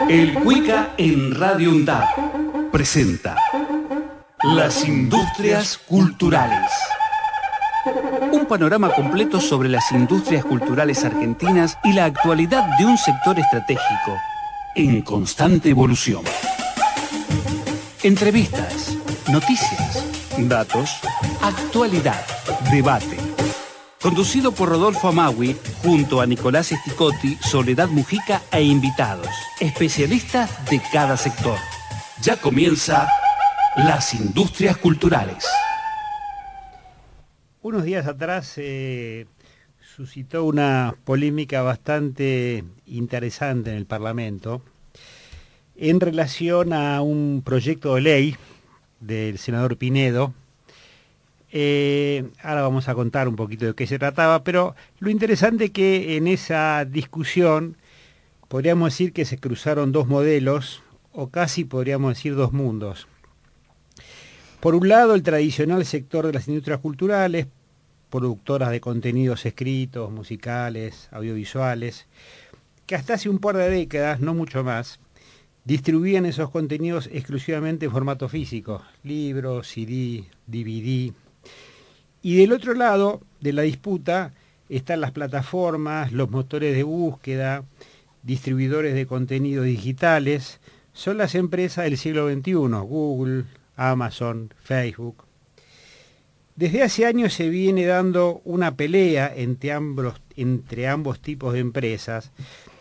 El Cuica en Radio UNDAP presenta Las Industrias Culturales. Un panorama completo sobre las industrias culturales argentinas y la actualidad de un sector estratégico en constante evolución. Entrevistas, noticias, datos, actualidad, debate. Conducido por Rodolfo Amawi, junto a Nicolás Esticotti, Soledad Mujica e invitados, especialistas de cada sector. Ya comienza Las Industrias Culturales. Unos días atrás eh, suscitó una polémica bastante interesante en el Parlamento en relación a un proyecto de ley del senador Pinedo. Eh, ahora vamos a contar un poquito de qué se trataba, pero lo interesante es que en esa discusión podríamos decir que se cruzaron dos modelos, o casi podríamos decir dos mundos. Por un lado, el tradicional sector de las industrias culturales, productoras de contenidos escritos, musicales, audiovisuales, que hasta hace un par de décadas, no mucho más, distribuían esos contenidos exclusivamente en formato físico, libros, CD, DVD. Y del otro lado de la disputa están las plataformas, los motores de búsqueda, distribuidores de contenidos digitales, son las empresas del siglo XXI, Google, Amazon, Facebook. Desde hace años se viene dando una pelea entre ambos, entre ambos tipos de empresas,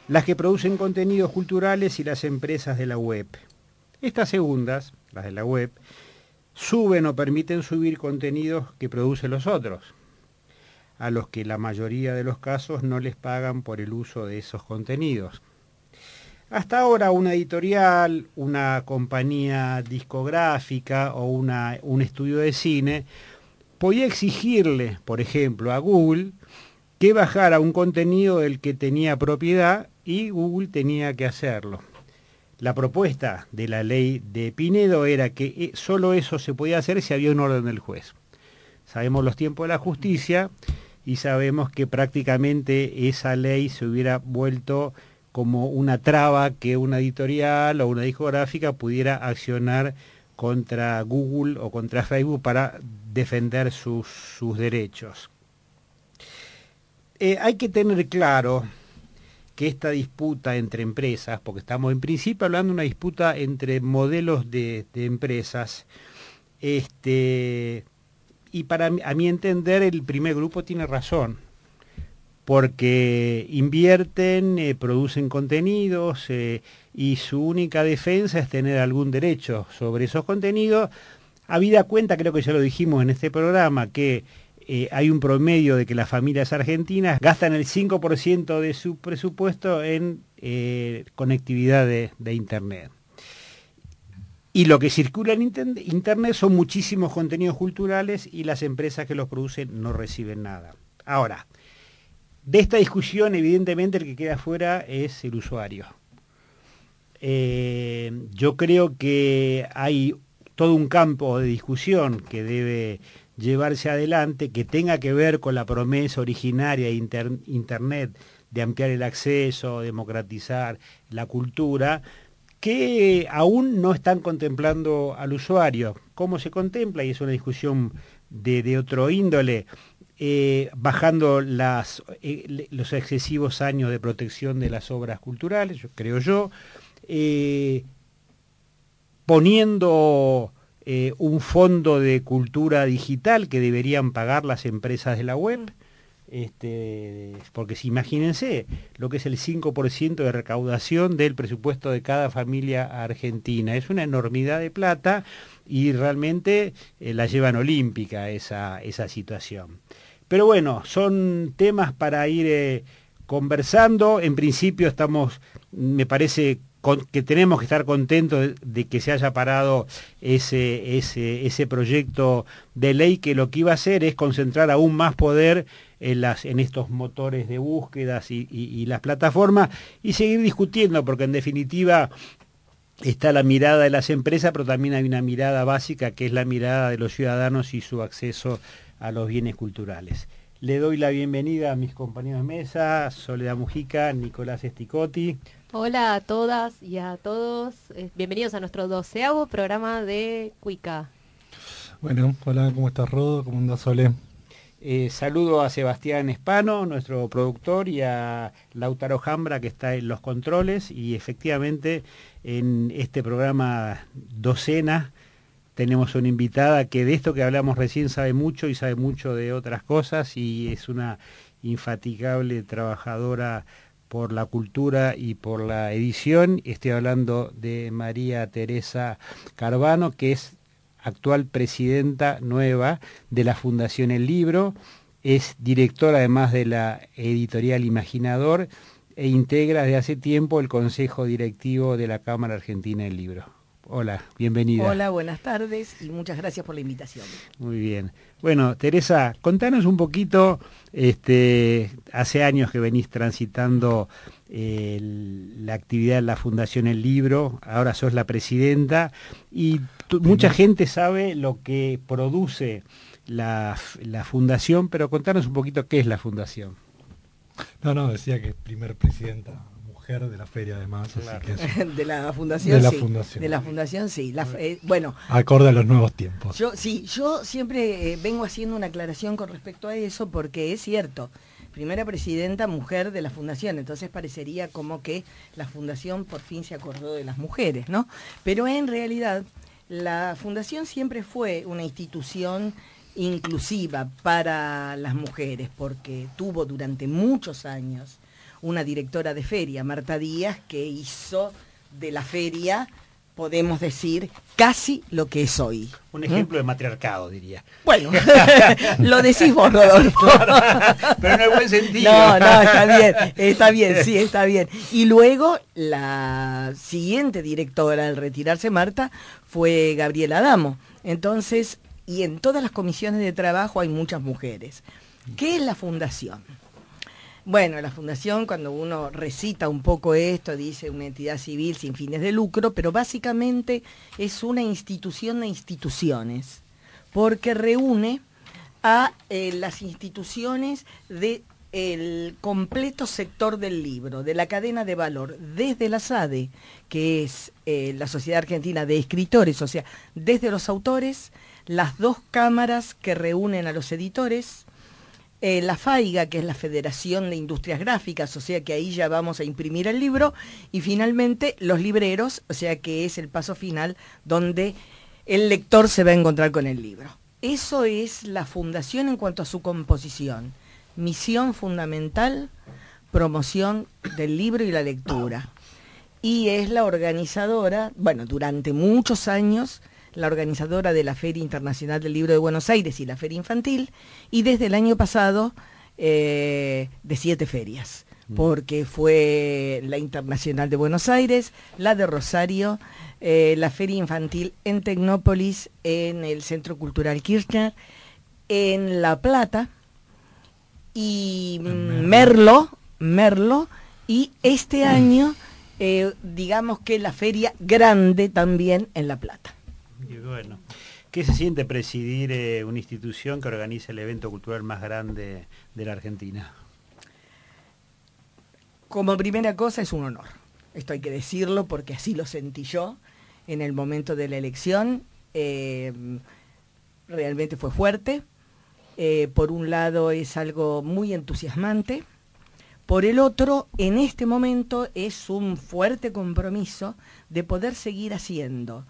las que producen contenidos culturales y las empresas de la web. Estas segundas, las de la web, suben o permiten subir contenidos que producen los otros, a los que la mayoría de los casos no les pagan por el uso de esos contenidos. Hasta ahora una editorial, una compañía discográfica o una, un estudio de cine podía exigirle, por ejemplo, a Google que bajara un contenido del que tenía propiedad y Google tenía que hacerlo. La propuesta de la ley de Pinedo era que eh, solo eso se podía hacer si había un orden del juez. Sabemos los tiempos de la justicia y sabemos que prácticamente esa ley se hubiera vuelto como una traba que una editorial o una discográfica pudiera accionar contra Google o contra Facebook para defender sus, derechos. Eh, hay que tener claro que esta disputa entre empresas, porque estamos en principio hablando de una disputa entre modelos de, empresas, este, y para a mi entender el primer grupo tiene razón porque invierten, eh, producen contenidos eh, y su única defensa es tener algún derecho sobre esos contenidos. Habida cuenta, creo que ya lo dijimos en este programa, que eh, hay un promedio de que las familias argentinas gastan el 5% de su presupuesto en conectividad de, de, Internet. Y lo que circula en Internet son muchísimos contenidos culturales y las empresas que los producen no reciben nada. Ahora, de esta discusión, evidentemente, el que queda fuera es el usuario. Eh, yo creo que hay todo un campo de discusión que debe llevarse adelante, que tenga que ver con la promesa originaria de Internet de ampliar el acceso, democratizar la cultura, que aún no están contemplando al usuario. ¿Cómo se contempla? Y es una discusión de, otro índole. Eh, bajando las, eh, los excesivos años de protección de las obras culturales, creo yo, eh, poniendo un fondo de cultura digital que deberían pagar las empresas de la web, este, porque si imagínense lo que es el 5% de recaudación del presupuesto de cada familia argentina, es una enormidad de plata y realmente la llevan olímpica esa, esa situación. Pero bueno, son temas para ir eh, conversando. En principio estamos, me parece, que tenemos que estar contentos de, que se haya parado ese, ese, ese proyecto de ley que lo que iba a hacer es concentrar aún más poder en, las, en estos motores de búsquedas y, las plataformas y seguir discutiendo, porque en definitiva está la mirada de las empresas, pero también hay una mirada básica que es la mirada de los ciudadanos y su acceso a los bienes culturales. Le doy la bienvenida a mis compañeros de mesa, Soledad Mujica, Nicolás Esticotti. Hola a todas y a todos. Eh, bienvenidos a nuestro doceavo programa de Cuica. Bueno, hola, ¿cómo estás, Rodo? ¿Cómo andas, Sole? Eh, saludo a Sebastián Espano, nuestro productor, y a Lautaro Jambra, que está en los controles. Y efectivamente, en este programa docena, tenemos una invitada que de esto que hablamos recién sabe mucho y sabe mucho de otras cosas y es una infatigable trabajadora por la cultura y por la edición. Estoy hablando de María Teresa Carvano, que es actual presidenta nueva de la Fundación El Libro, es directora además de la editorial Imaginador e integra desde hace tiempo el Consejo Directivo de la Cámara Argentina del Libro. Hola, bienvenida. Hola, buenas tardes y muchas gracias por la invitación. Muy bien. Bueno, Teresa, contanos un poquito, este, hace años que venís transitando la actividad de la Fundación El Libro, ahora sos la presidenta y mucha gente sabe lo que produce la, Fundación, pero contanos un poquito qué es la Fundación. No, no, decía que es primer presidenta mujer de la feria además. de la fundación. De la sí. fundación. De la fundación sí. Eh, bueno. Acorde a los nuevos tiempos. Yo sí, yo siempre eh, vengo haciendo una aclaración con respecto a eso porque es cierto primera presidenta mujer de la fundación, entonces parecería como que la fundación por fin se acordó de las mujeres, ¿no? Pero en realidad la fundación siempre fue una institución inclusiva para las mujeres, porque tuvo durante muchos años una directora de feria, Marta Díaz, que hizo de la feria podemos decir, casi lo que es hoy. Un ¿Mm? ejemplo de matriarcado, diría. Bueno, lo decís vos, Rodolfo. pero en el buen sentido. No, no, está bien, está bien, sí, está bien. Y luego la siguiente directora al retirarse Marta fue Gabriela Adamo. Entonces, y en todas las comisiones de trabajo hay muchas mujeres. ¿Qué es la fundación? Bueno, la fundación, cuando uno recita un poco esto, dice una entidad civil sin fines de lucro, pero básicamente es una institución de instituciones, porque reúne a eh, las instituciones del completo sector del libro, de la cadena de valor, desde la SADE, que es eh, la Sociedad Argentina de Escritores, o sea, desde los autores, las dos cámaras que reúnen a los editores, eh, la FAIGA, que es la Federación de Industrias Gráficas, o sea que ahí ya vamos a imprimir el libro, y finalmente los libreros, o sea que es el paso final donde el lector se va a encontrar con el libro. Eso es la fundación en cuanto a su composición. Misión fundamental, promoción del libro y la lectura. Y es la organizadora, bueno, durante muchos años, la organizadora de la Feria Internacional del Libro de Buenos Aires y la Feria Infantil, y desde el año pasado eh, de siete ferias, mm. porque fue la Internacional de Buenos Aires, la de Rosario, eh, la Feria Infantil en Tecnópolis, en el Centro Cultural Kirchner, en La Plata, y Merlo, Merlo, y este año, eh, digamos que la feria grande también en La Plata bueno, ¿qué se siente presidir eh, una institución que organiza el evento cultural más grande de la Argentina? Como primera cosa es un honor. Esto hay que decirlo porque así lo sentí yo en el momento de la elección. Eh, realmente fue fuerte. Eh, por un lado es algo muy entusiasmante. Por el otro, en este momento es un fuerte compromiso de poder seguir haciendo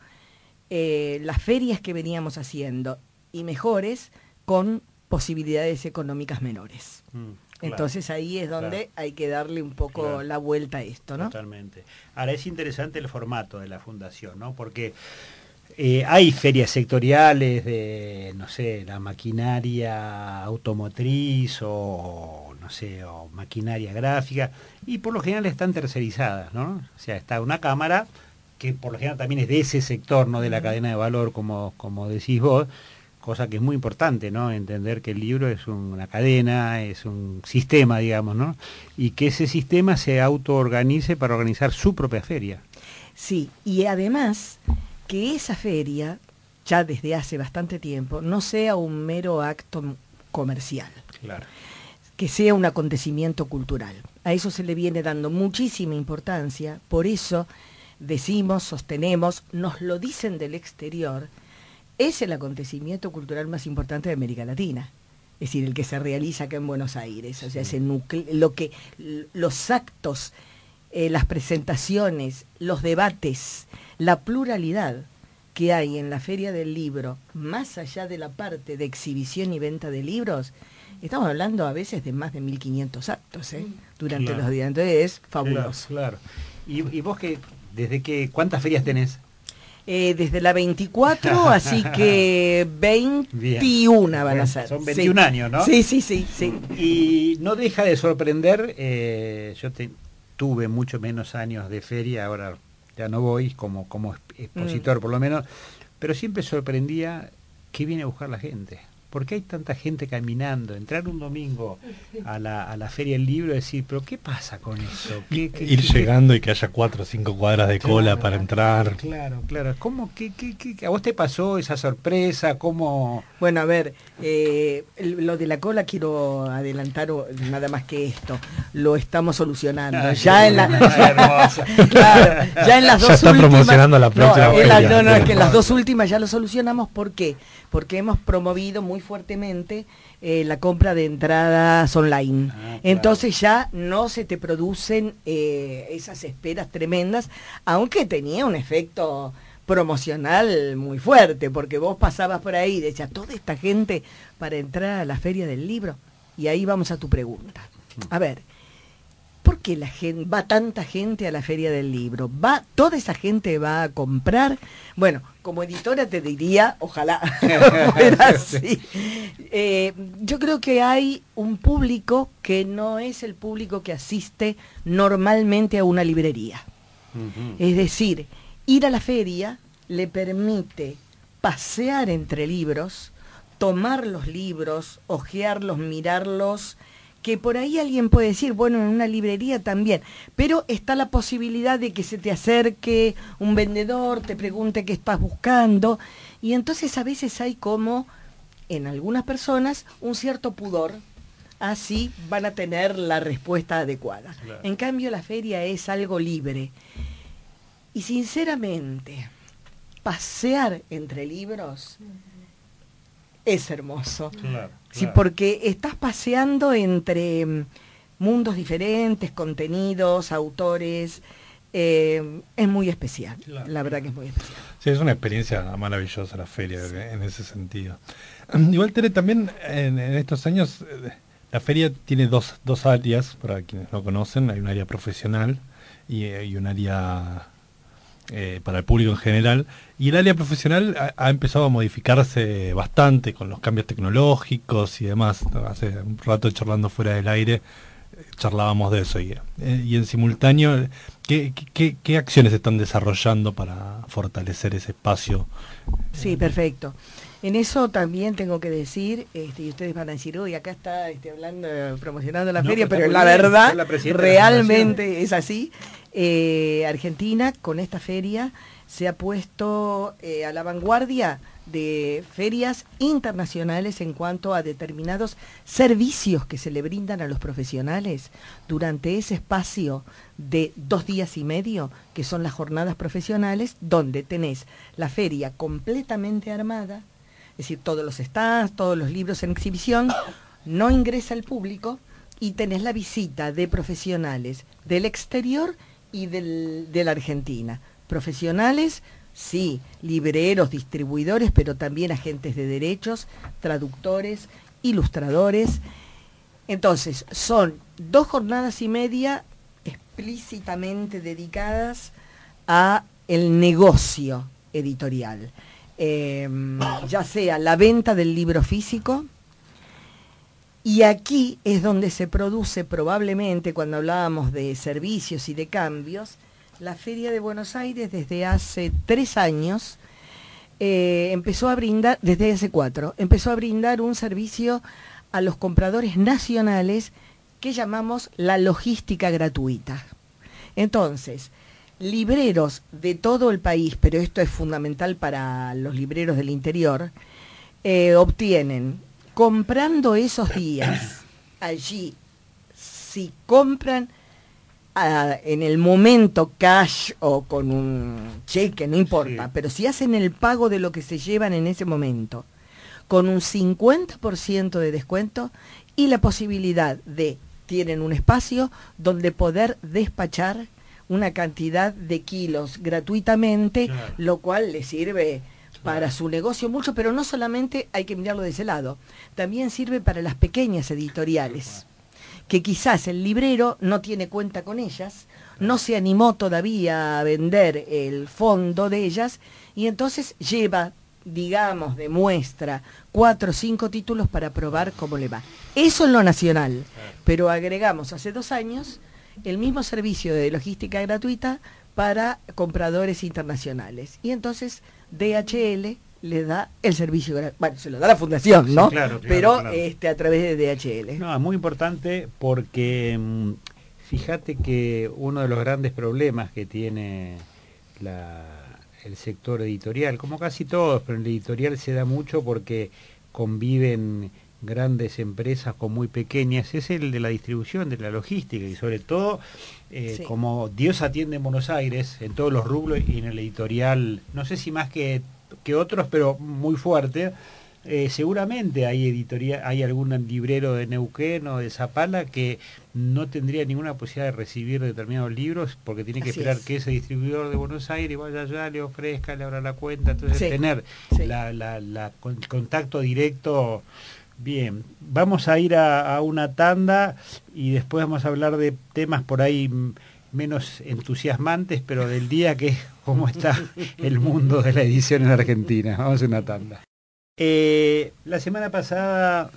eh, las ferias que veníamos haciendo y mejores con posibilidades económicas menores. Mm, Entonces ahí es donde hay que darle un poco la vuelta a esto, ¿no? Totalmente. Ahora es interesante el formato de la fundación, ¿no? Porque eh, hay ferias sectoriales de, no sé, la maquinaria automotriz o no sé, o maquinaria gráfica, y por lo general están tercerizadas, ¿no? O sea, está una cámara que por lo general también es de ese sector, no de la cadena de valor, como, como decís vos, cosa que es muy importante, ¿no? Entender que el libro es una cadena, es un sistema, digamos, ¿no? Y que ese sistema se autoorganice para organizar su propia feria. Sí, y además que esa feria, ya desde hace bastante tiempo, no sea un mero acto comercial. Claro. Que sea un acontecimiento cultural. A eso se le viene dando muchísima importancia, por eso decimos, sostenemos, nos lo dicen del exterior, es el acontecimiento cultural más importante de América Latina. Es decir, el que se realiza acá en Buenos Aires. O sea, ese lo que, los actos, eh, las presentaciones, los debates, la pluralidad que hay en la Feria del Libro, más allá de la parte de exhibición y venta de libros, estamos hablando a veces de más de 1.500 actos ¿eh? durante los días. Entonces es fabuloso. Claro, ¿Y, ¿Y, vos que, desde que, cuántas ferias tenés? Eh, desde la 24, así que 21 van a ser. Son 21 años, ¿no? Sí, sí, sí, sí. Y no deja de sorprender, eh, yo tuve mucho menos años de feria, ahora ya no voy como, como expositor mm. por lo menos, pero siempre sorprendía qué viene a buscar la gente. ¿Por qué hay tanta gente caminando? Entrar un domingo a la, a la Feria del Libro y decir, ¿pero qué pasa con eso? Ir llegando y que haya cuatro o cinco cuadras de cola para entrar. Claro, claro. ¿Cómo, qué, qué, qué, ¿A vos te pasó esa sorpresa? ¿Cómo...? Bueno, a ver, eh, lo de la cola quiero adelantar nada más que esto. Lo estamos solucionando. Ah, ya, en la, claro, ya en las dos está promocionando la próxima no, no, no, es que en las dos últimas ya lo solucionamos. ¿Por qué? Porque hemos promovido muy fuertemente eh, la compra de entradas online. Ah, Entonces ya no se te producen eh, esas esperas tremendas, aunque tenía un efecto promocional muy fuerte, porque vos pasabas por ahí y decías, toda esta gente para entrar a la feria del libro. Y ahí vamos a tu pregunta. A ver, ¿Por qué la gente, va tanta gente a la feria del libro? ¿Va, ¿Toda esa gente va a comprar? Bueno, como editora te diría, ojalá fuera así. Eh, yo creo que hay un público que no es el público que asiste normalmente a una librería. Es decir, ir a la feria le permite pasear entre libros, tomar los libros, ojearlos, mirarlos, que por ahí alguien puede decir, bueno, en una librería también, pero está la posibilidad de que se te acerque un vendedor, te pregunte qué estás buscando, y entonces a veces hay como, en algunas personas, un cierto pudor, así van a tener la respuesta adecuada. En cambio, la feria es algo libre. Y sinceramente, pasear entre libros es hermoso. Sí, porque estás paseando entre mm, mundos diferentes, contenidos, autores. Eh, es muy especial, la verdad que es muy especial. Sí, es una experiencia maravillosa la feria en ese sentido. Igual, Tere, también en, estos años eh, la feria tiene dos, dos áreas, para quienes no conocen, hay un área profesional y, eh, y un área eh, para el público en general. Y el área profesional ha, empezado a modificarse bastante con los cambios tecnológicos y demás. Hace un rato charlando fuera del aire eh, charlábamos de eso. Y, eh, y en simultáneo, ¿qué, ¿qué, acciones están desarrollando para fortalecer ese espacio? Sí, perfecto. En eso también tengo que decir, este, y ustedes van a decir, uy, acá está este, hablando, promocionando la feria, pero la verdad, realmente es así. Eh, Argentina con esta feria se ha puesto eh, a la vanguardia de ferias internacionales en cuanto a determinados servicios que se le brindan a los profesionales durante ese espacio de dos días y medio, que son las jornadas profesionales, donde tenés la feria completamente armada, es decir, todos los stands, todos los libros en exhibición, no ingresa el público y tenés la visita de profesionales del exterior y del, de la Argentina. Profesionales, sí, libreros, distribuidores, pero también agentes de derechos, traductores, ilustradores. Entonces, son dos jornadas y media explícitamente dedicadas a el negocio editorial, em, ya sea la venta del libro físico, Y aquí es donde se produce probablemente, cuando hablábamos de servicios y de cambios, la Feria de Buenos Aires desde hace tres años eh, empezó a brindar, desde hace cuatro, empezó a brindar un servicio a los compradores nacionales que llamamos la logística gratuita. Entonces, libreros de todo el país, pero esto es fundamental para los libreros del interior, eh, obtienen, comprando esos días, allí, si compran ah, en el momento cash o con un cheque, no importa, pero si hacen el pago de lo que se llevan en ese momento, con un 50% de descuento y la posibilidad de, tienen un espacio donde poder despachar una cantidad de kilos gratuitamente, lo cual le sirve para su negocio mucho, pero no solamente hay que mirarlo de ese lado, también sirve para las pequeñas editoriales, que quizás el librero no tiene cuenta con ellas, no se animó todavía a vender el fondo de ellas y entonces lleva, digamos, de muestra cuatro o cinco títulos para probar cómo le va. Eso en lo nacional, pero agregamos hace dos años el mismo servicio de logística gratuita para compradores internacionales. Y entonces DHL le da el servicio, bueno, se lo da la fundación, ¿no? claro, Pero Este, a través de DHL. No, es muy importante porque mm, fíjate que uno de los grandes problemas que tiene el sector editorial, como casi todos, pero en el editorial se da mucho porque conviven grandes empresas con muy pequeñas, es el de la distribución, de la logística y sobre todo eh, como Dios atiende en Buenos Aires, en todos los rublos y en el editorial, no sé si más que, que otros, pero muy fuerte. Eh, seguramente hay editoría, hay algún librero de Neuquén o de Zapala que no tendría ninguna posibilidad de recibir determinados libros porque tiene que esperar que ese distribuidor de Buenos Aires vaya allá, le ofrezca, le abra la cuenta, entonces tener la, la, contacto directo Bien, vamos a ir a, una tanda y después vamos a hablar de temas por ahí menos entusiasmantes, pero del día que es cómo está el mundo de la edición en Argentina. Vamos a una tanda. Eh, la semana pasada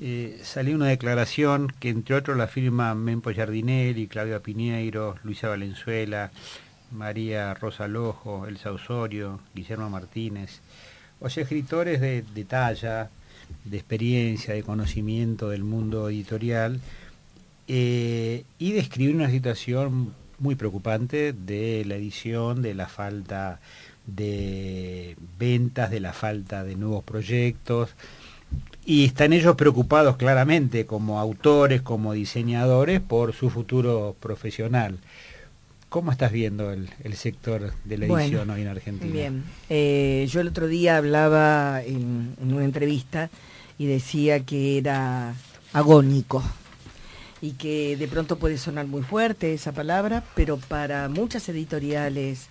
eh, salió una declaración que entre otros la firma Mempo Giardinelli, Claudia Piñeiro, Luisa Valenzuela, María Rosa Lojo, Elsa Osorio, Guillermo Martínez, o sea, escritores de talla, de experiencia, de conocimiento del mundo editorial eh, y describir una situación muy preocupante de la edición, de la falta de ventas, de la falta de nuevos proyectos. Y están ellos preocupados claramente como autores, como diseñadores, por su futuro profesional. ¿Cómo estás viendo el, sector de la edición hoy en Argentina? Bien, eh, yo el otro día hablaba en, una entrevista y decía que era agónico y que de pronto puede sonar muy fuerte esa palabra, pero para muchas editoriales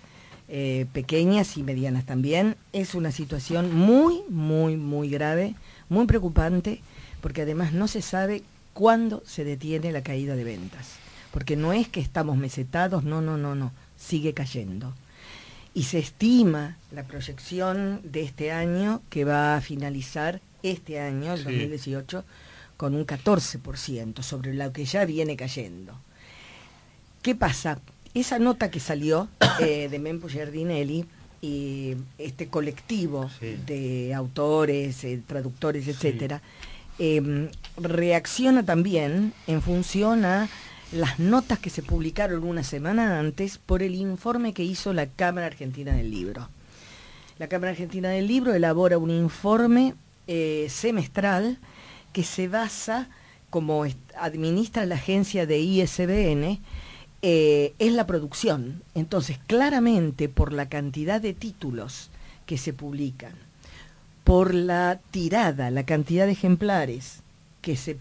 eh, pequeñas y medianas también es una situación muy, muy, muy grave, muy preocupante, porque además no se sabe cuándo se detiene la caída de ventas porque no es que estamos mesetados, no, no, no, no, sigue cayendo. Y se estima la proyección de este año que va a finalizar este año, el 2018, con un 14% sobre lo que ya viene cayendo. ¿Qué pasa? Esa nota que salió eh, de Mempo Giardinelli y este colectivo de autores, eh, traductores, etcétera, em, reacciona también en función a las notas que se publicaron una semana antes por el informe que hizo la Cámara Argentina del Libro. La Cámara Argentina del Libro elabora un informe eh, semestral que se basa, como administra la agencia de ISBN, eh, es la producción. Entonces, claramente por la cantidad de títulos que se publican, por la tirada, la cantidad de ejemplares que se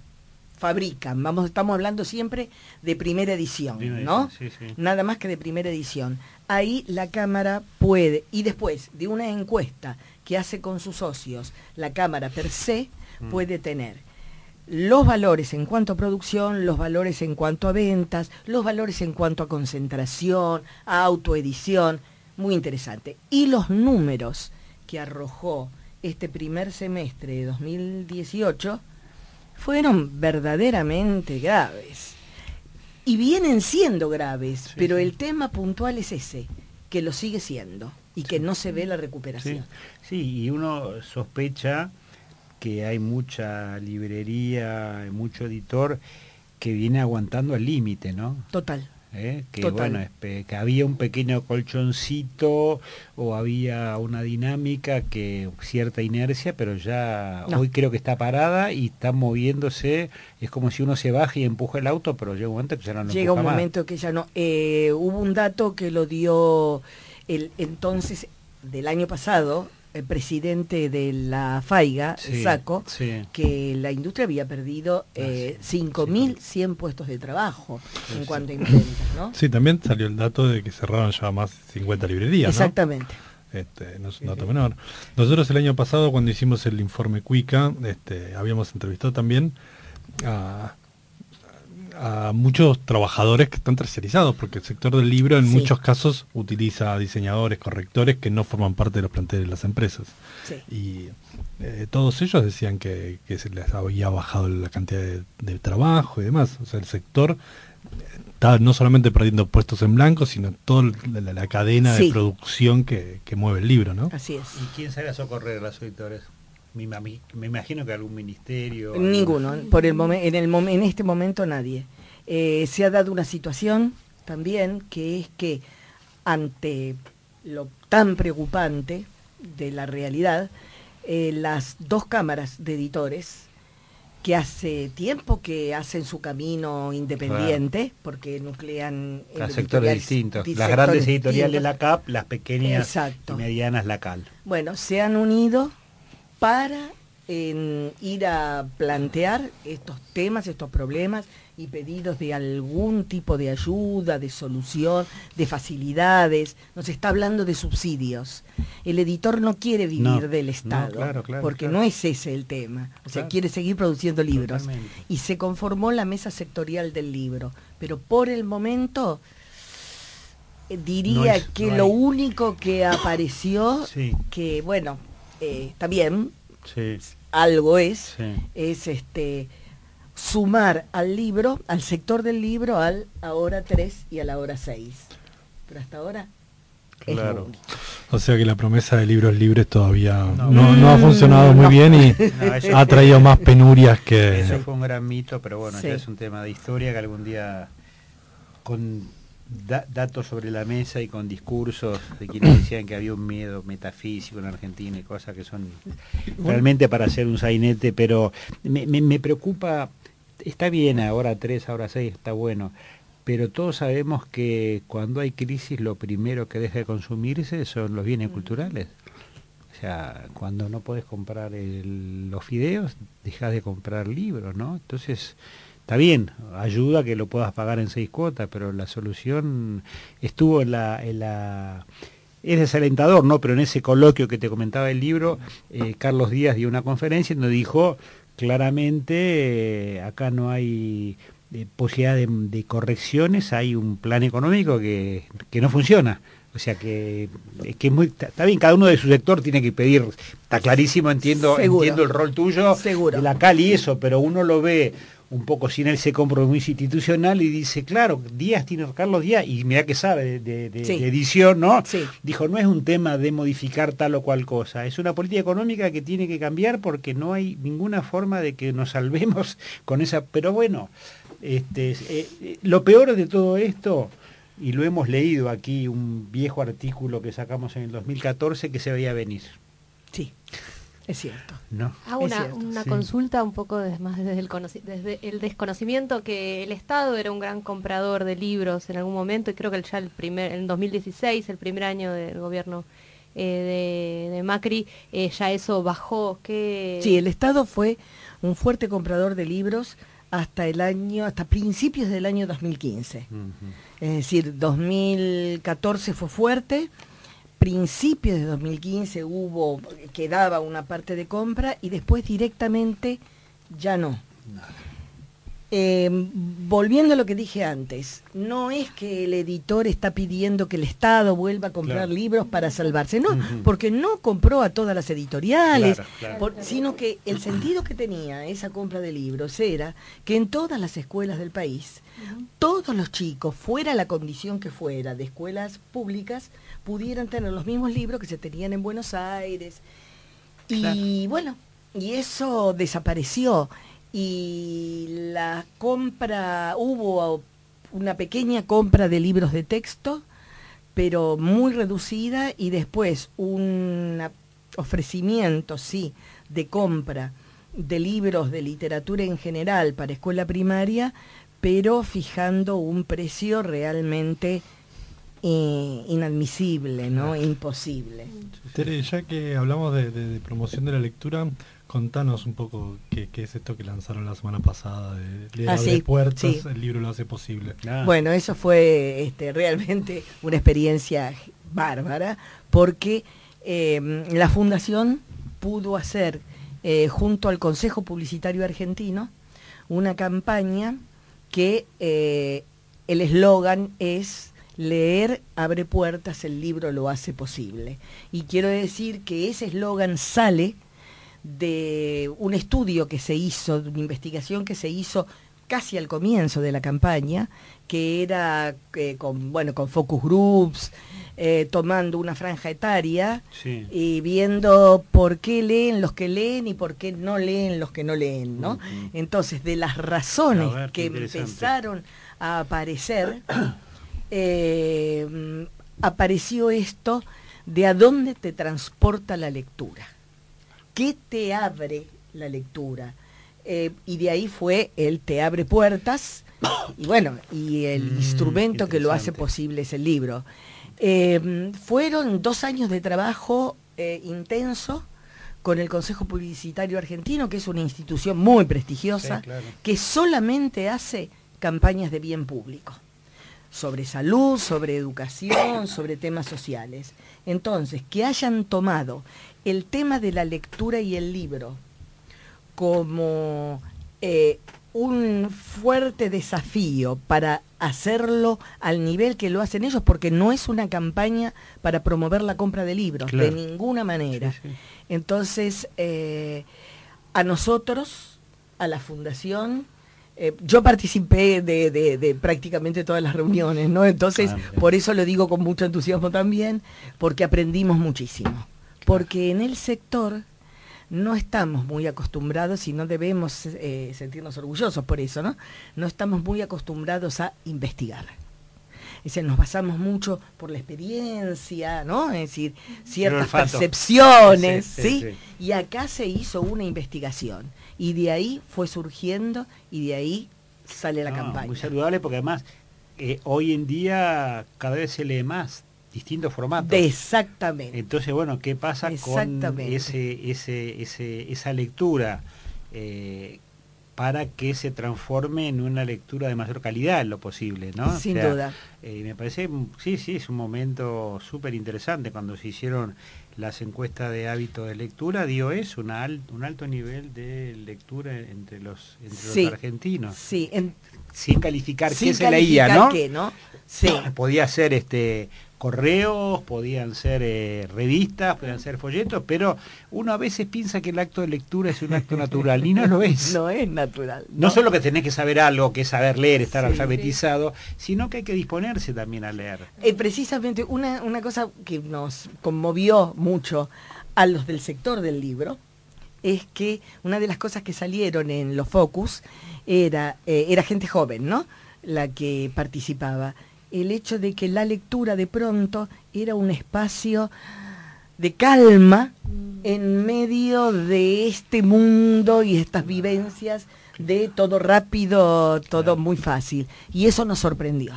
fabrican. Vamos, estamos hablando siempre de primera edición, ¿no? Nada más que de primera edición. Ahí la Cámara puede, y después de una encuesta que hace con sus socios, la Cámara per se mm. puede tener los valores en cuanto a producción, los valores en cuanto a ventas, los valores en cuanto a concentración, a autoedición, muy interesante. Y los números que arrojó este primer semestre de 2018 fueron verdaderamente graves. Y vienen siendo graves, pero el tema puntual es ese, que lo sigue siendo y que no se ve la recuperación. Sí, y uno sospecha que hay mucha librería, mucho editor que viene aguantando al límite, ¿no? Total. ¿Eh? que bueno, que había un pequeño colchoncito o había una dinámica que cierta inercia, pero ya hoy creo que está parada y está moviéndose, es como si uno se baja y empuja el auto, pero llega un momento que ya no Llega un momento que ya no. Eh, hubo un dato que lo dio el entonces del año pasado, el presidente de la FAIGA, Saco, que la industria había perdido ah, eh, 5.100 puestos de trabajo en cuanto a imprentas, ¿no? Sí, también salió el dato de que cerraron ya más de 50 librerías, Exactamente. Este, no es un dato menor. Nosotros el año pasado, cuando hicimos el informe Cuica, este, habíamos entrevistado también a a muchos trabajadores que están terciarizados, porque el sector del libro en muchos casos utiliza diseñadores, correctores que no forman parte de los planteles de las empresas. Y eh, todos ellos decían que, se les había bajado la cantidad de, trabajo y demás. O sea, el sector está no solamente perdiendo puestos en blanco, sino toda la, cadena de producción que, mueve el libro, ¿no? Así es. ¿Y quién sale a socorrer a los editores? Me, imagino que algún ministerio. Ninguno, por el en, el en este momento nadie. Eh, se ha dado una situación también que es que ante lo tan preocupante de la realidad, eh, las dos cámaras de editores que hace tiempo que hacen su camino independiente, porque nuclean... Los sectores distintos. Las grandes editoriales la CAP, las pequeñas y medianas la CAL. Bueno, se han unido para ir a plantear estos temas, estos problemas y pedidos de algún tipo de ayuda, de solución, de facilidades. Nos está hablando de subsidios. El editor no quiere vivir del Estado, porque no es ese el tema. O sea, quiere seguir produciendo libros. Y se conformó la mesa sectorial del libro. Pero por el momento eh, diría que lo único que apareció, que bueno, eh, está bien, algo es, es este sumar al libro, al sector del libro, al ahora 3 y a la hora 6. Pero hasta ahora Claro. O sea que la promesa de libros libres todavía no, ha funcionado muy bien y ha traído más penurias que... Eso fue un gran mito, pero bueno, ya es un tema de historia que algún día con datos sobre la mesa y con discursos de quienes decían que había un miedo metafísico en Argentina y cosas que son realmente para hacer un sainete, pero me, preocupa, está bien ahora tres, ahora seis, está bueno, pero todos sabemos que cuando hay crisis lo primero que deja de consumirse son los bienes culturales. O sea, cuando no puedes comprar los fideos, dejas de comprar libros, ¿no? Entonces, Está bien, ayuda que lo puedas pagar en seis cuotas, pero la solución estuvo en la... En la es desalentador, ¿no? Pero en ese coloquio que te comentaba el libro, eh, Carlos Díaz dio una conferencia donde dijo claramente eh, acá no hay eh, posibilidad de, correcciones, hay un plan económico que, que no funciona. O sea que, que muy, está bien, cada uno de su sector tiene que pedir, está clarísimo, entiendo, entiendo el rol tuyo Seguro. de la CAL y eso, pero uno lo ve un poco sin ese compromiso institucional y dice, claro, Díaz tiene Carlos Díaz, y mira que sabe de, edición, ¿no? Dijo, no es un tema de modificar tal o cual cosa, es una política económica que tiene que cambiar porque no hay ninguna forma de que nos salvemos con esa... Pero bueno, este, eh, eh, lo peor de todo esto, y lo hemos leído aquí, un viejo artículo que sacamos en el 2014 que se veía venir. Es cierto. No. Hago una, consulta un poco más desde el, desde el desconocimiento que el Estado era un gran comprador de libros en algún momento y creo que ya el primer, en 2016, el primer año del gobierno eh, de, Macri, eh, ya eso bajó. que Sí, el Estado fue un fuerte comprador de libros hasta el año, hasta principios del año 2015. Es decir, 2014 fue fuerte, principios de 2015 hubo, quedaba una parte de compra y después directamente ya no. Eh, volviendo a lo que dije antes, no es que el editor está pidiendo que el Estado vuelva a comprar libros para salvarse, no, porque no compró a todas las editoriales, sino que el sentido que tenía esa compra de libros era que en todas las escuelas del país, todos los chicos, fuera la condición que fuera, de escuelas públicas, pudieran tener los mismos libros que se tenían en Buenos Aires. Y bueno, y eso desapareció y la compra, hubo una pequeña compra de libros de texto, pero muy reducida y después un ofrecimiento, sí, de compra de libros de literatura en general para escuela primaria, pero fijando un precio realmente eh, inadmisible, ¿no? Imposible. Tere, ya que hablamos de promoción de la lectura, Contanos un poco qué, es esto que lanzaron la semana pasada de Leer ah, Puertas, el libro lo hace posible. Ah. Bueno, eso fue este, realmente una experiencia bárbara, porque em, la Fundación pudo hacer, eh, junto al Consejo Publicitario Argentino, una campaña que eh, el eslogan es leer abre puertas, el libro lo hace posible. Y quiero decir que ese eslogan sale de un estudio que se hizo, de una investigación que se hizo casi al comienzo de la campaña, que era eh, con, bueno, con focus groups, eh, tomando una franja etaria y viendo por qué leen los que leen y por qué no leen los que no leen, ¿no? Entonces, de las razones que empezaron a aparecer, eh, apareció esto de a dónde te transporta la lectura. ¿Qué te abre la lectura? Eh, y de ahí fue el te abre puertas y bueno, y el mm, instrumento que lo hace posible es el libro. Eh, fueron dos años de trabajo eh, intenso con el Consejo Publicitario Argentino, que es una institución muy prestigiosa, que solamente hace campañas de bien público, sobre salud, sobre educación, sobre temas sociales. Entonces, que hayan tomado el tema de la lectura y el libro como eh, un fuerte desafío para hacerlo al nivel que lo hacen ellos, porque no es una campaña para promover la compra de libros, de ninguna manera. Entonces, eh, a nosotros, a la Fundación, eh, yo participé de, prácticamente todas las reuniones, ¿no? Entonces, ah, por eso lo digo con mucho entusiasmo también, porque aprendimos muchísimo porque en el sector no estamos muy acostumbrados y no debemos eh, sentirnos orgullosos por eso, ¿no? No estamos muy acostumbrados a investigar. Es decir, nos basamos mucho por la experiencia, ¿no? Es decir, ciertas percepciones, sí, Y acá se hizo una investigación y de ahí fue surgiendo y de ahí sale la campaña. Muy saludable porque además eh, hoy en día cada vez se lee más distintos formatos. Exactamente. Entonces, bueno, ¿qué pasa con ese, ese, ese, esa lectura eh, para que se transforme en una lectura de mayor calidad en lo posible, ¿no? Sin duda. Eh, me parece, sí, sí, es un momento súper interesante cuando se hicieron las encuestas de hábito de lectura, dio eso, un alto nivel de lectura entre los, entre los argentinos. Sí, sin calificar qué se leía, ¿no? Qué, ¿no? Sí. Podía ser este correos, podían ser eh, revistas, podían ser folletos, pero uno a veces piensa que el acto de lectura es un acto natural y no lo es. No es natural. No, solo que tenés que saber algo, que es saber leer, estar alfabetizado, sino que hay que disponerse también a leer. Eh, precisamente una, una cosa que nos conmovió mucho a los del sector del libro es que una de las cosas que salieron en los focus era, eh, era gente joven, ¿no? La que participaba el hecho de que la lectura de pronto era un espacio de calma en medio de este mundo y estas vivencias de todo rápido, todo muy fácil. Y eso nos sorprendió.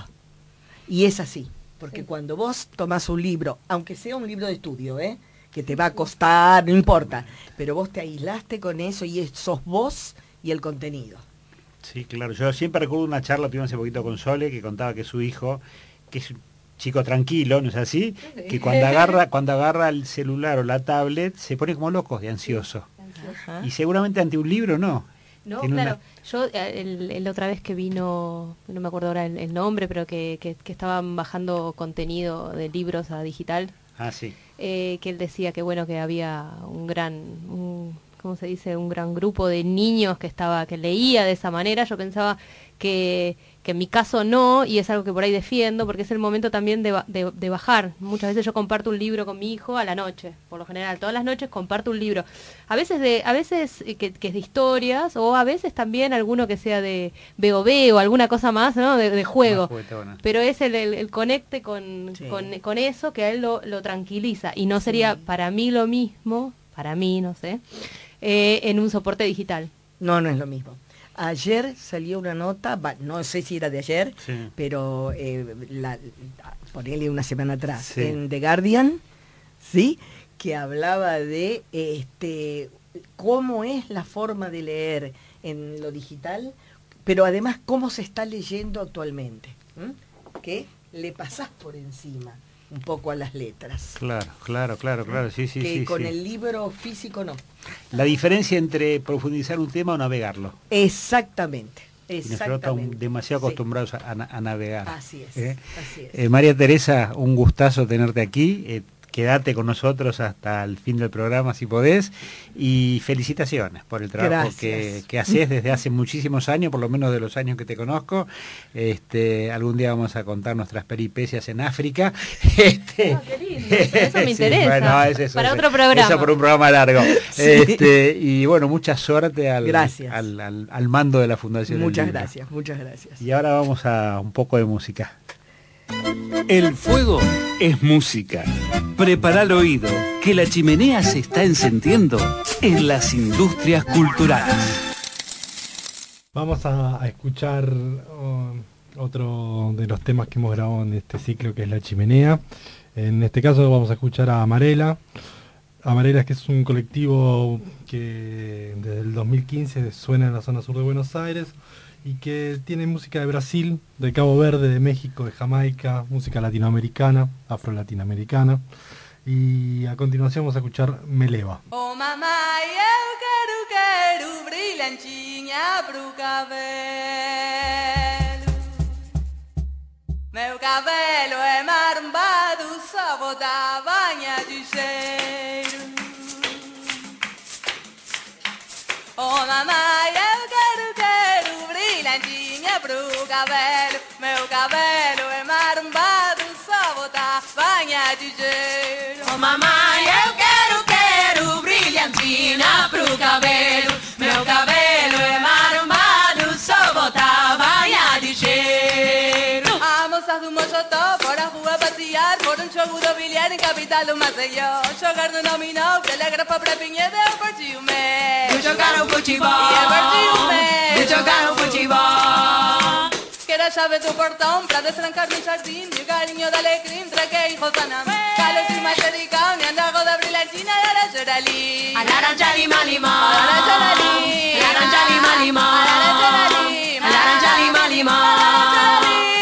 Y es así, porque cuando vos tomás un libro, aunque sea un libro de estudio, ¿eh? que te va a costar, no importa, pero vos te aislaste con eso y sos vos y el contenido. Sí, claro. Yo siempre recuerdo una charla que tuvimos hace poquito con Sole que contaba que su hijo, que es un chico tranquilo, ¿no es así? Que cuando agarra, cuando agarra el celular o la tablet se pone como loco de ansioso. Y seguramente ante un libro no. No, claro. Yo, eh, el, otra vez que vino, no me acuerdo ahora el, nombre, pero que, que, estaban bajando contenido de libros a digital. Ah, sí. Eh, que él decía que bueno, que había un gran, un, ¿cómo se dice? Un gran grupo de niños que estaba, que leía de esa manera. Yo pensaba que que en mi caso no, y es algo que por ahí defiendo, porque es el momento también de, de, bajar. Muchas veces yo comparto un libro con mi hijo a la noche, por lo general, todas las noches comparto un libro. A veces, de, a veces eh, que, es de historias, o a veces también alguno que sea de BOB o alguna cosa más, ¿no? De, juego. Pero es el, el, conecte con, con, eso que a él lo, lo tranquiliza. Y no sería para mí lo mismo, para mí, no sé, eh, en un soporte digital. No, no es lo mismo. Ayer salió una nota, no sé si era de ayer, pero eh, la, ponele una semana atrás, en The Guardian, ¿sí? que hablaba de este, cómo es la forma de leer en lo digital, pero además cómo se está leyendo actualmente. Que le pasás por encima un poco a las letras. Claro, claro, claro, claro, sí, sí, que sí. con el libro físico no. La diferencia entre profundizar un tema o navegarlo. Exactamente. Exactamente. nosotros estamos demasiado acostumbrados a, navegar. Así es. ¿eh? Así es. Eh, María Teresa, un gustazo tenerte aquí. Eh, quédate con nosotros hasta el fin del programa si podés y felicitaciones por el trabajo que, que, haces desde hace muchísimos años, por lo menos de los años que te conozco. Este, algún día vamos a contar nuestras peripecias en África. Este, ah, qué lindo, eso me interesa. Para otro programa. Eso por un programa largo. Este, y bueno, mucha suerte al, al, al, mando de la Fundación. Muchas gracias, muchas gracias. Y ahora vamos a un poco de música. El fuego es música. Prepara el oído, que la chimenea se está encendiendo en las industrias culturales. Vamos a, escuchar oh, otro de los temas que hemos grabado en este ciclo, que es la chimenea. En este caso vamos a escuchar a Amarela. Amarela que es un colectivo que desde el 2015 suena en la zona sur de Buenos Aires y que tiene música de Brasil, de Cabo Verde, de México, de Jamaica, música latinoamericana, afro-latinoamericana. Y a continuación vamos a escuchar Meleva. Oh mamá, eu quero, quero brilhantinha pro cabelo. Meu cabelo é marumbado, só vou dar banha de cheiro. Oh mamãe, eu pro cabelo. Meu cabelo é marumbado, só botar banha de gelo. jogo do bilhar em capital do Maceió. Jogar no nominal, telegrafa pra Pinha deu Bartiumé. De jogar o futebol. E é Bartiumé. De jogar o futebol. Quero a chave do portão pra destrancar no jardim. E o galinho da alecrim, traguei Rosanam. Calo de manjericão, e andago da brilhantina, laranja da li. Laranja lima. Laranja. Laranja. Laranja. Laranja. Laranja.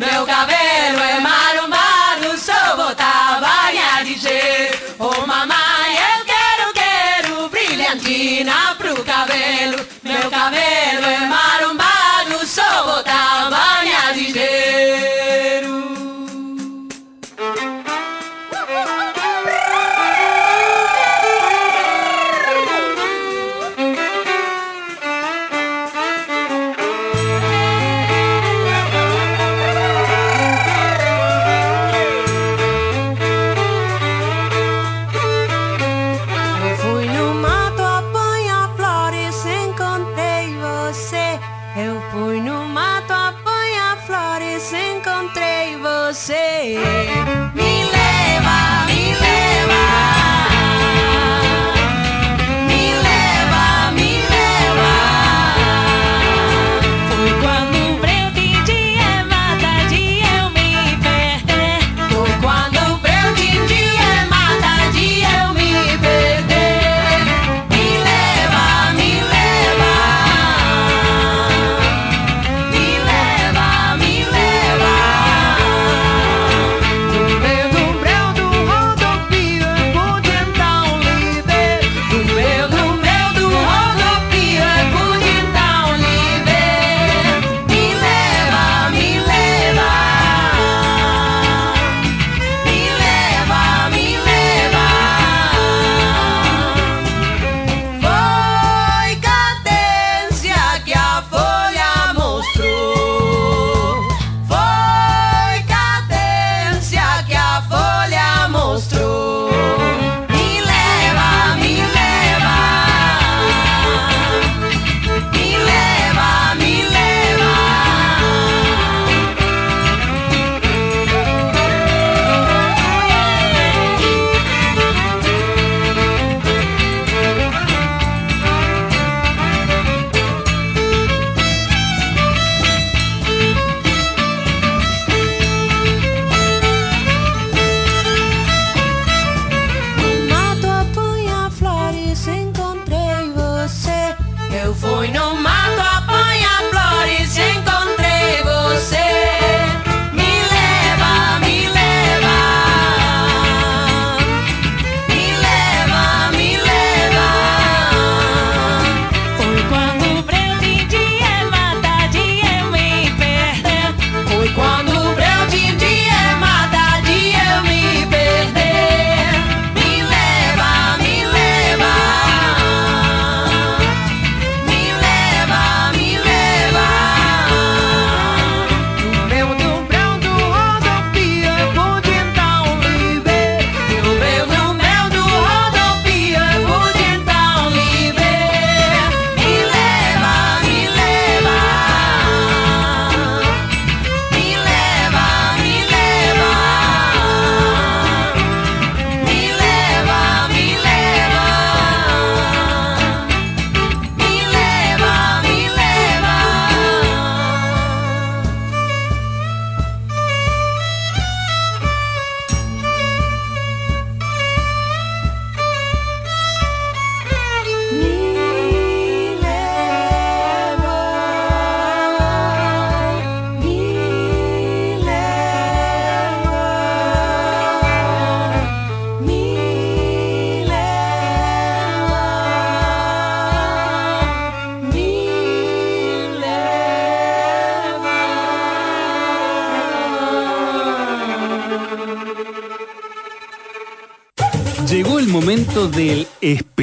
Meu cabelo é marumbado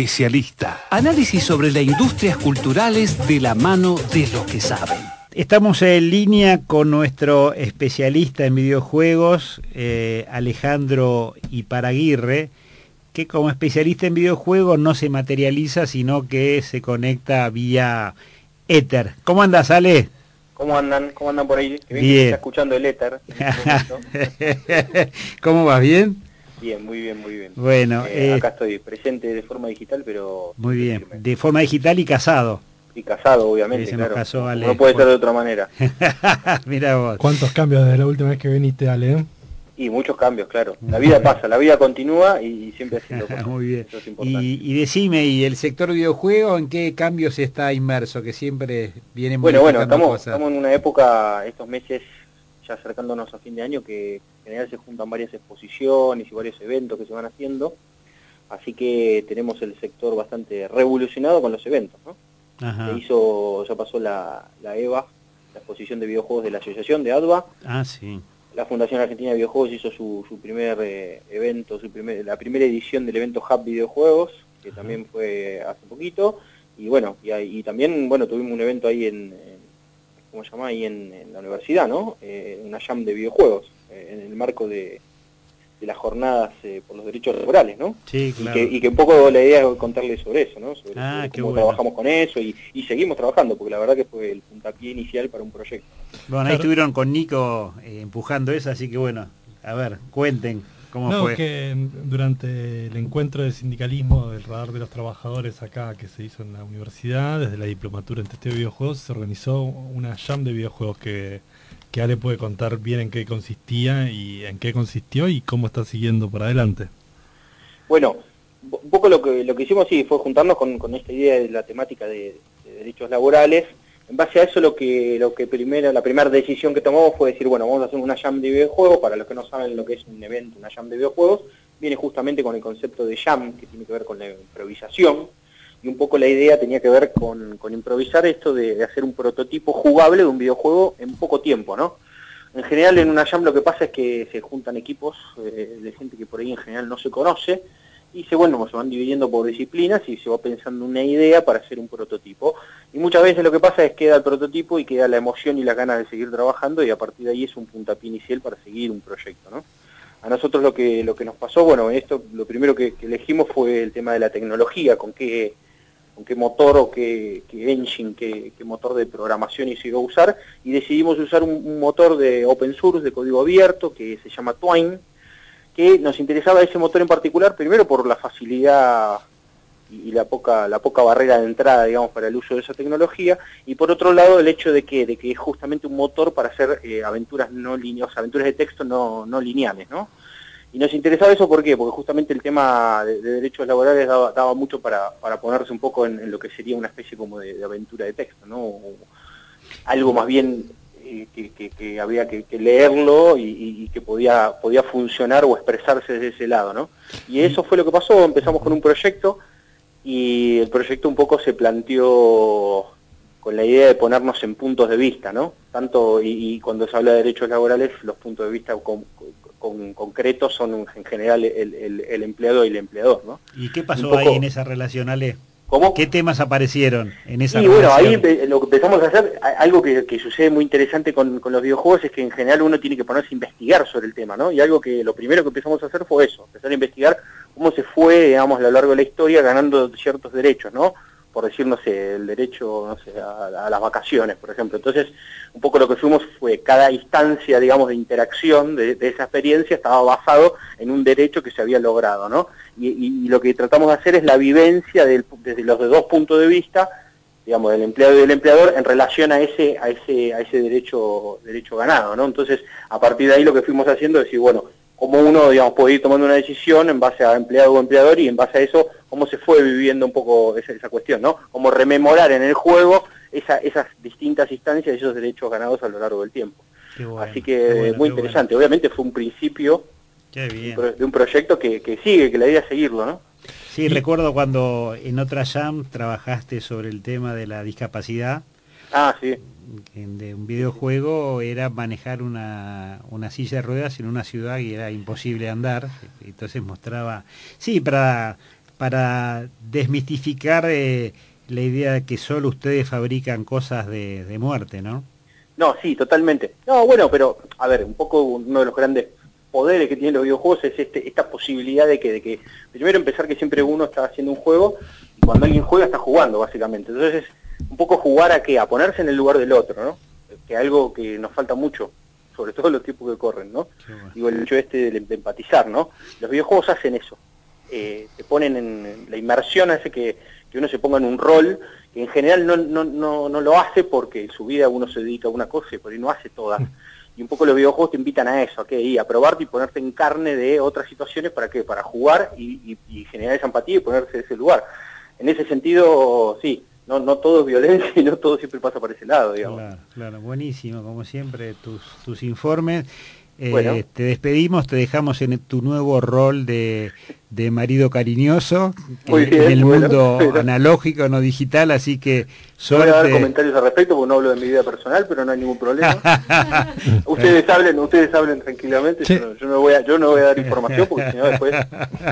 especialista. Análisis sobre las industrias culturales de la mano de los que saben. Estamos en línea con nuestro especialista en videojuegos, eh, Alejandro Iparaguirre, que como especialista en videojuegos no se materializa, sino que se conecta vía éter. ¿Cómo andas, Ale? ¿Cómo andan? ¿Cómo andan por ahí? Que bien. que está escuchando el éter. en este momento. ¿Cómo vas? ¿Bien? Bien, muy bien, muy bien. Bueno, Eh, eh, acá estoy presente de forma digital, pero muy bien. De forma digital y casado. y casado, obviamente, se claro. casó Como Ale. no puede ser de otra manera. Mira vos. ¿Cuántos cambios desde la última vez que viniste, Ale? eh? Y muchos cambios, claro. La vida pasa, la vida continúa y, y siempre haciendo cosas. Muy bien. Eso es importante. Y, y decime, ¿y el sector videojuego en qué cambios está inmerso? Que siempre viene Bueno, bueno, estamos, cosas. estamos en una época, estos meses, ya acercándonos a fin de año, que general se juntan varias exposiciones y varios eventos que se van haciendo. Así que tenemos el sector bastante revolucionado con los eventos, ¿no? Se hizo, ya pasó la, la EVA, la exposición de videojuegos de la asociación de ADVA. Ah, sí. La Fundación Argentina de Videojuegos hizo su, su primer eh, evento, su primer, la primera edición del evento Hub Videojuegos, que también fue hace poquito. Y bueno, y, y también bueno tuvimos un evento ahí en, en- ¿cómo se llama? Ahí en, en la universidad, ¿no? Eh, una jam de videojuegos, en el marco de, de las jornadas eh, por los derechos laborales, ¿no? Sí, Y claro. que, y que un poco la idea es contarles sobre eso, ¿no? Sobre, Ah, sobre cómo bueno. trabajamos con eso y, y seguimos trabajando, porque la verdad que fue el puntapié inicial para un proyecto. Bueno, ahí Claro. estuvieron con Nico eh, empujando eso, así que bueno, a ver, cuenten cómo No, fue. que mm, durante el encuentro de sindicalismo del radar de los trabajadores acá que se hizo en la universidad, desde la diplomatura en testeo de videojuegos, se organizó una jam de videojuegos que, que Ale puede contar bien en qué consistía y en qué consistió y cómo está siguiendo por adelante. Bueno, un poco lo que, lo que hicimos sí fue juntarnos con, con esta idea de la temática de, de derechos laborales. En base a eso lo que, lo que primero, la primera decisión que tomamos fue decir, bueno, vamos a hacer una jam de videojuegos, para los que no saben lo que es un evento, una jam de videojuegos, viene justamente con el concepto de jam, que tiene que ver con la improvisación, y un poco la idea tenía que ver con, improvisar esto de, de hacer un prototipo jugable de un videojuego en poco tiempo, ¿no? En general en una jam lo que pasa es que se juntan equipos eh, de gente que por ahí en general no se conoce y se, bueno, se van dividiendo por disciplinas y se va pensando una idea para hacer un prototipo. Y muchas veces lo que pasa es que queda el prototipo y queda la emoción y las ganas de seguir trabajando y a partir de ahí es un puntapié inicial para seguir un proyecto, ¿no? A nosotros lo que, lo que nos pasó, bueno, esto lo primero que, que elegimos fue el tema de la tecnología, con qué, con qué motor o qué, engine, qué, motor de programación a usar, y decidimos usar un, un motor de open source, de código abierto, que se llama Twine, que nos interesaba ese motor en particular, primero por la facilidad y la poca, la poca barrera de entrada, digamos, para el uso de esa tecnología, y por otro lado el hecho de que, de que es justamente un motor para hacer eh, aventuras no lineales, aventuras de texto no, no lineales, ¿no? Y nos interesaba eso ¿por qué? Porque justamente el tema de, de derechos laborales daba, daba mucho para, para ponerse un poco en, en lo que sería una especie como de, de aventura de texto, ¿no? O algo más bien eh, que, que- que había que, que leerlo y, que podía, podía funcionar o expresarse desde ese lado, ¿no? Y eso fue lo que pasó, empezamos con un proyecto y el proyecto un poco se planteó con la idea de ponernos en puntos de vista, ¿no? Tanto, y, y cuando se habla de derechos laborales, los puntos de vista con- con- concretos son en general el, el- el empleado y el empleador, ¿no? ¿Y qué pasó poco- ahí en esa relación, Ale? ¿Cómo? ¿Qué temas aparecieron en esa Y bueno, ahí lo que empezamos a hacer, algo que, que sucede muy interesante con, con los videojuegos es que en general uno tiene que ponerse a investigar sobre el tema, ¿no? Y algo que lo primero que empezamos a hacer fue eso, empezar a investigar cómo se fue, digamos, a lo largo de la historia ganando ciertos derechos, ¿no? Por decir, no sé, el derecho, no sé, a, las vacaciones, por ejemplo. Entonces, un poco lo que fuimos fue cada instancia, digamos, de interacción de, de esa experiencia estaba basado en un derecho que se había logrado, ¿no? Y, y- y lo que tratamos de hacer es la vivencia del- desde los de dos puntos de vista, digamos, del empleado y del empleador en relación a ese, a ese, a ese derecho, derecho ganado, ¿no? Entonces, a partir de ahí lo que fuimos haciendo es decir, bueno, cómo uno, digamos, puede ir tomando una decisión en base a empleado o empleador y en base a eso, cómo se fue viviendo un poco esa, esa cuestión, ¿no? Como rememorar en el juego esa- esas distintas instancias y esos derechos ganados a lo largo del tiempo. Bueno, Así que bueno, muy interesante. Obviamente fue un principio de un proyecto que, que sigue, que la idea es seguirlo, ¿no? Sí, recuerdo cuando en otra jam trabajaste sobre el tema de la discapacidad. Ah, sí. De un videojuego era manejar una, una silla de ruedas en una ciudad que era imposible andar. Entonces mostraba, sí, para para desmistificar eh, la idea de que solo ustedes fabrican cosas de, de muerte, ¿no? No, sí, totalmente. No, bueno, pero, a ver, un poco uno de los grandes poderes que tienen los videojuegos es este, esta posibilidad de que, de que, primero empezar que siempre uno está haciendo un juego, y cuando alguien juega está jugando, básicamente. Entonces es un poco jugar a qué, a ponerse en el lugar del otro, ¿no? Que algo que nos falta mucho, sobre todo los tiempos que corren, ¿no? Digo, el hecho este de, empatizar, ¿no? Los videojuegos hacen eso. Eh, te ponen en, la inmersión, hace que, que uno se ponga en un rol que en general no, no, no, no lo hace porque en su vida uno se dedica a una cosa y por ahí no hace todas. Y un poco los videojuegos te invitan a eso, a que y a probarte y ponerte en carne de otras situaciones para qué, para jugar y, y- y generar esa empatía y ponerse en ese lugar. En ese sentido, sí, no, no todo es violencia y no todo siempre pasa por ese lado, digamos. Claro, claro, buenísimo, como siempre, tus, tus informes. Eh, Bueno. Te despedimos, te dejamos en tu nuevo rol de, de marido cariñoso Muy en, bien, en el bueno, mundo pero- analógico, no digital, así que No voy a dar suerte. comentarios al respecto porque no hablo de mi vida personal, pero no hay ningún problema. ustedes hablen, ustedes hablen tranquilamente, Sí. yo, no, yo no voy a, yo no voy a dar información porque si no después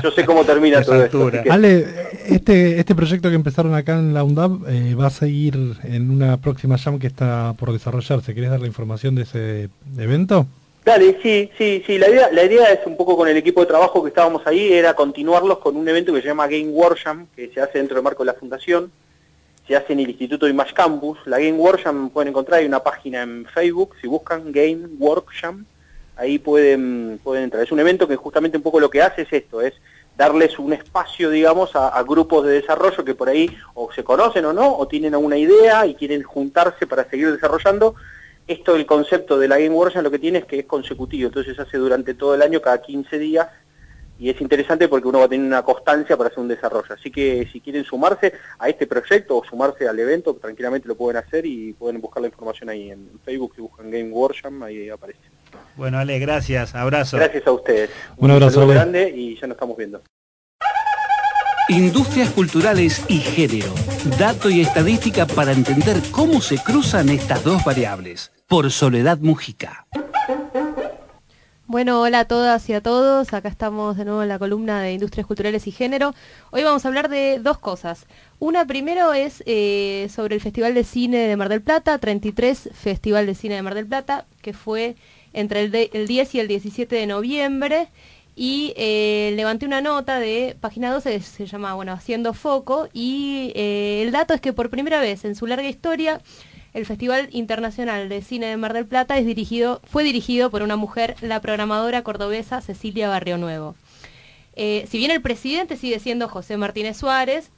yo sé cómo termina todo esto. que- Ale, este, este proyecto que empezaron acá en la UNDAP eh, va a seguir en una próxima jam que está por desarrollarse. ¿Querés dar la información de ese evento? Dale, sí, sí, sí. La idea, la idea es un poco con el equipo de trabajo que estábamos ahí, era continuarlos con un evento que se llama Game Workshop, que se hace dentro del marco de la fundación, se hace en el Instituto Image Campus. La Game Workshop pueden encontrar, hay una página en Facebook, si buscan Game Workshop, ahí pueden, pueden entrar. Es un evento que justamente un poco lo que hace es esto, es darles un espacio, digamos, a, a grupos de desarrollo que por ahí o se conocen o no, o tienen alguna idea y quieren juntarse para seguir desarrollando. Esto, el concepto de la Game Workshop lo que tiene es que es consecutivo, entonces se hace durante todo el año, cada 15 días, y es interesante porque uno va a tener una constancia para hacer un desarrollo. Así que si quieren sumarse a este proyecto o sumarse al evento, tranquilamente lo pueden hacer y pueden buscar la información ahí en Facebook, si buscan Game Workshop, ahí aparece. Bueno, Ale, gracias, abrazo. Gracias a ustedes. Un abrazo, saludo Ale. grande y ya nos estamos viendo. Industrias culturales y género. Dato y estadística para entender cómo se cruzan estas dos variables. Por Soledad Mujica. Bueno, hola a todas y a todos. Acá estamos de nuevo en la columna de Industrias Culturales y Género. Hoy vamos a hablar de dos cosas. Una primero es eh, sobre el Festival de Cine de Mar del Plata, 33 Festival de Cine de Mar del Plata, que fue entre el, de- el 10 y el 17 de noviembre. Y eh, levanté una nota de página 12 que se llama, bueno, Haciendo Foco. Y eh, el dato es que por primera vez en su larga historia el Festival Internacional de Cine de Mar del Plata es dirigido, fue dirigido por una mujer, la programadora cordobesa Cecilia Barrio Nuevo. Eh, si bien el presidente sigue siendo José Martínez Suárez,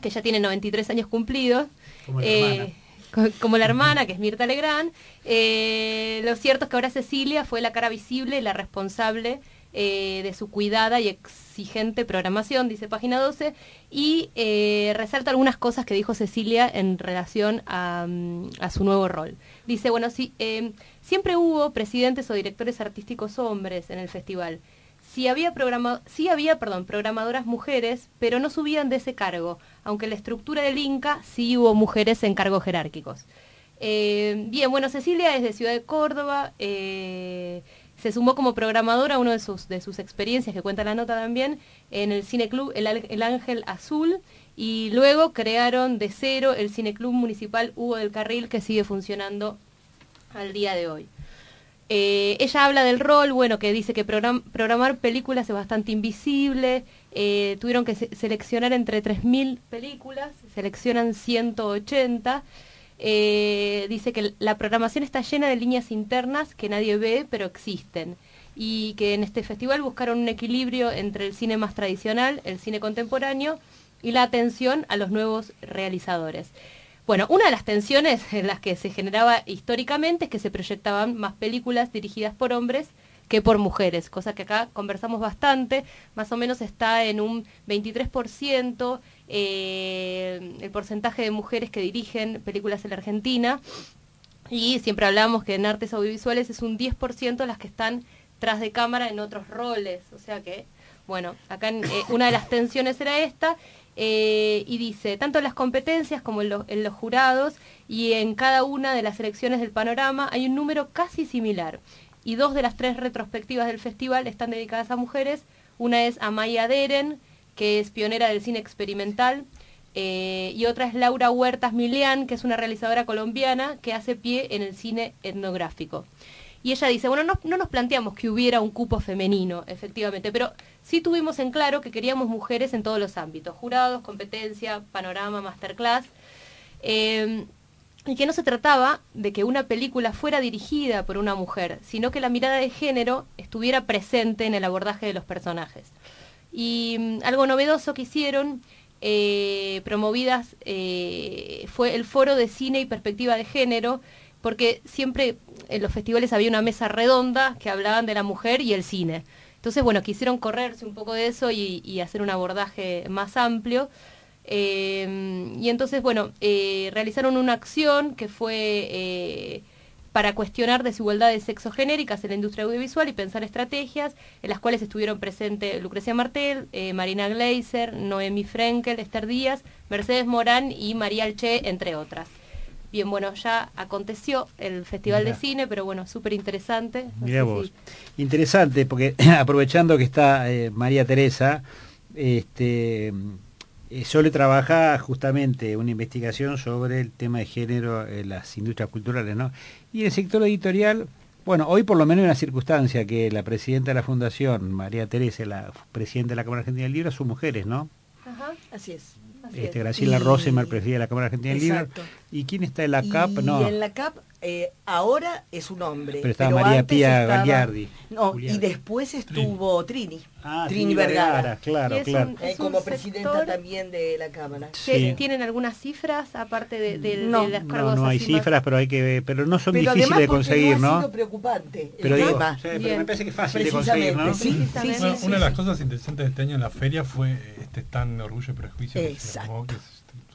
que ya tiene 93 años cumplidos, Como la eh, hermana. como la hermana, que es Mirta Legrand, eh, lo cierto es que ahora Cecilia fue la cara visible y la responsable eh, de su cuidada y exigente programación, dice página 12, y eh, resalta algunas cosas que dijo Cecilia en relación a, mm, su nuevo rol. Dice, bueno, sí, eh, siempre hubo presidentes o directores artísticos hombres en el festival. Sí había, había perdón, programadoras mujeres, pero no subían de ese cargo, aunque la estructura del Inca sí hubo mujeres en cargos jerárquicos. Eh, bien, bueno, Cecilia es de Ciudad de Córdoba, se sumó como programadora, una de sus, de sus experiencias que cuenta la nota también, en el Cineclub el, el Ángel Azul, y luego crearon de cero el Cineclub Municipal Hugo del Carril, que sigue funcionando al día de hoy. Eh, ella habla del rol, bueno, que dice que program- programar películas es bastante invisible, eh, tuvieron que se- seleccionar entre 3.000 películas, seleccionan 180, eh, dice que la programación está llena de líneas internas que nadie ve, pero existen, y que en este festival buscaron un equilibrio entre el cine más tradicional, el cine contemporáneo, y la atención a los nuevos realizadores. Bueno, una de las tensiones en las que se generaba históricamente es que se proyectaban más películas dirigidas por hombres que por mujeres, cosa que acá conversamos bastante, más o menos está en un 23% eh, el porcentaje de mujeres que dirigen películas en la Argentina, y siempre hablamos que en artes audiovisuales es un 10% las que están tras de cámara en otros roles, o sea que, bueno, acá eh, una de las tensiones era esta, eh, y dice, tanto en las competencias como en, en los jurados y en cada una de las selecciones del panorama hay un número casi similar. Y dos de las tres retrospectivas del festival están dedicadas a mujeres. Una es a Maya Deren, que es pionera del cine experimental. eh, y otra es Laura Huertas Milian, que es una realizadora colombiana que hace pie en el cine etnográfico. Y ella dice, bueno, no, no nos planteamos que hubiera un cupo femenino, efectivamente, pero sí tuvimos en claro que queríamos mujeres en todos los ámbitos, jurados, competencia, panorama, masterclass. Eh, y que no se trataba de que una película fuera dirigida por una mujer, sino que la mirada de género estuviera presente en el abordaje de los personajes. Y mm, algo novedoso que hicieron, eh, promovidas, eh, fue el foro de cine y perspectiva de género, porque siempre en los festivales había una mesa redonda que hablaban de la mujer y el cine. Entonces, bueno, quisieron correrse un poco de eso y, hacer un abordaje más amplio. Eh, y entonces, bueno, realizaron una acción que fue para cuestionar desigualdades sexogenéricas en la industria audiovisual y pensar estrategias, en las cuales estuvieron presentes Lucrecia Martel, eh, Marina Gleiser, Noemi Frenkel, Esther Díaz, Mercedes Morán y María Alche, entre otras. Bien, bueno, ya aconteció el Festival Mirá. de Cine, pero bueno, súper interesante. No Mira vos. si- Interesante, porque aprovechando que está eh, María Teresa, este, eh, Sole trabaja justamente una investigación sobre el tema de género en las industrias culturales, ¿no? Y en el sector editorial, bueno, hoy por lo menos hay una circunstancia que la presidenta de la Fundación, María Teresa, la presidenta de la Cámara Argentina del Libro, son mujeres, ¿no? Ajá, Así es. así Este, es. Graciela Y- Rosemer, presidenta de la Cámara Argentina del Libro. ¿Y quién está en la CAP? Y No. en la CAP eh, ahora es un hombre. Pero estaba María antes Pía estaba- Gagliardi. No, Julián. y después estuvo Trini. Ah, Trini Vergara. claro, claro. un- eh, Es como presidenta sector- también de la Cámara. ¿Qué- Sí. ¿Tienen algunas cifras aparte de, de- de No, las No, cargos no hay así más- cifras, pero hay que ver, pero no son Pero difíciles de conseguir, no ha ¿no? sido preocupante el Pero digo, sí, pero me parece que es fácil de conseguir, ¿no? Sí, sí, Una, sí, una de las cosas interesantes de este año en la feria fue eh, este stand Orgullo y Prejuicio, que se Exacto. llamó, que es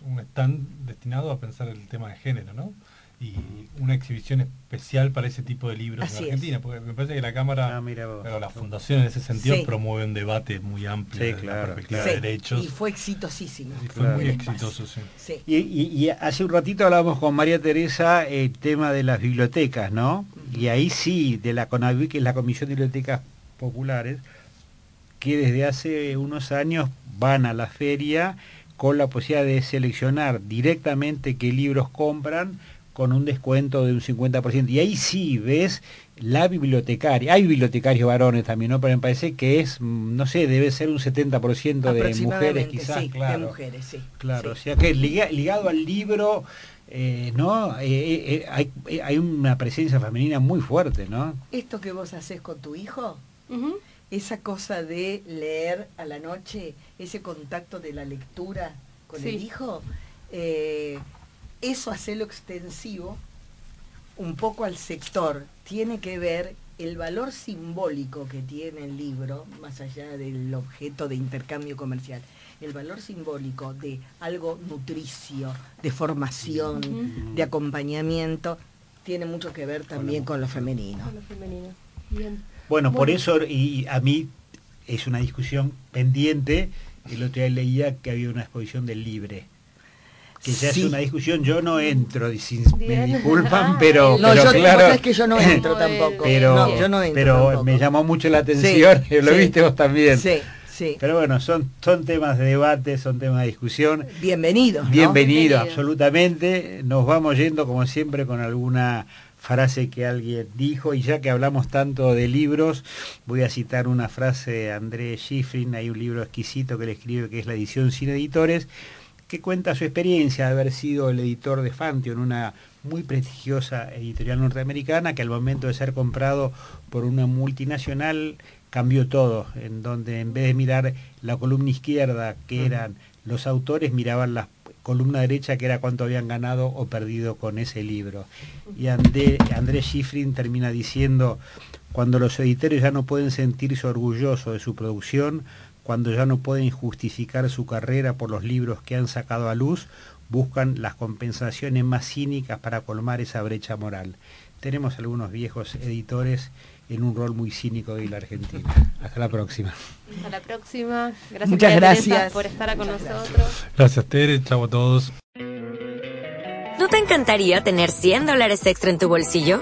un stand destinado a pensar el tema de género, ¿no? Y una exhibición especial para ese tipo de libros Así en es. Argentina, porque me parece que la Cámara, Ah, mira vos. pero la Fundación en ese sentido Sí. promueve un debate muy amplio Sí, claro, la perspectiva claro. de derechos. Y fue exitosísimo. y fue claro. muy exitoso, sí. Sí. Y, y- y hace un ratito hablábamos con María Teresa el tema de las bibliotecas, ¿no? Y ahí sí, de la CONAVI, que es la Comisión de Bibliotecas Populares, que desde hace unos años van a la feria con la posibilidad de seleccionar directamente qué libros compran con un descuento de un 50%. Y ahí sí ves la bibliotecaria. Hay bibliotecarios varones también, ¿no? Pero me parece que es, mm, no sé, debe ser un 70% de mujeres quizás, sí, claro. de mujeres, sí. Claro, sí. o sea que liga- ligado al libro, eh, ¿no? Eh, eh, hay, eh, hay una presencia femenina muy fuerte, ¿no? Esto que vos haces con tu hijo. Esa cosa de leer a la noche, ese contacto de la lectura con Sí. el hijo, eh, eso hacerlo extensivo un poco al sector. Tiene que ver el valor simbólico que tiene el libro, más allá del objeto de intercambio comercial, el valor simbólico de algo nutricio, de formación, de acompañamiento, tiene mucho que ver también con lo femenino. Con lo femenino. Bien. Bueno, por eso, y a mí es una discusión pendiente, el otro día leía que había una exposición del libre. Que ya Sí. es una discusión, yo no entro, y sin- me disculpan, pero, No, pero yo, claro, sabés que yo no entro tampoco. pero, no, yo no entro pero tampoco. me llamó mucho la atención, Sí, lo sí. viste vos también. Sí, sí. Pero bueno, son, son temas de debate, son temas de discusión. Bienvenidos. ¿no? Bienvenido, Bienvenido. absolutamente. Nos vamos yendo, como siempre, con alguna frase que alguien dijo. Y ya que hablamos tanto de libros, voy a citar una frase de André Schifrin. Hay un libro exquisito que le escribe, que es la edición sin editores, que cuenta su experiencia de haber sido el editor de Fantion, una muy prestigiosa editorial norteamericana, que al momento de ser comprado por una multinacional cambió todo, en donde en vez de mirar la columna izquierda, que eran los autores, miraban la columna derecha, que era cuánto habían ganado o perdido con ese libro. Y André, Andrés Schifrin termina diciendo, cuando los editores ya no pueden sentirse orgullosos de su producción, cuando ya no pueden justificar su carrera por los libros que han sacado a luz, buscan las compensaciones más cínicas para colmar esa brecha moral. Tenemos algunos viejos editores en un rol muy cínico de la Argentina. Hasta la próxima. Hasta la próxima. Gracias, Muchas gracias. por estar con Muchas nosotros. Gracias Tere, chao a todos. ¿No te encantaría tener 100 dólares extra en tu bolsillo?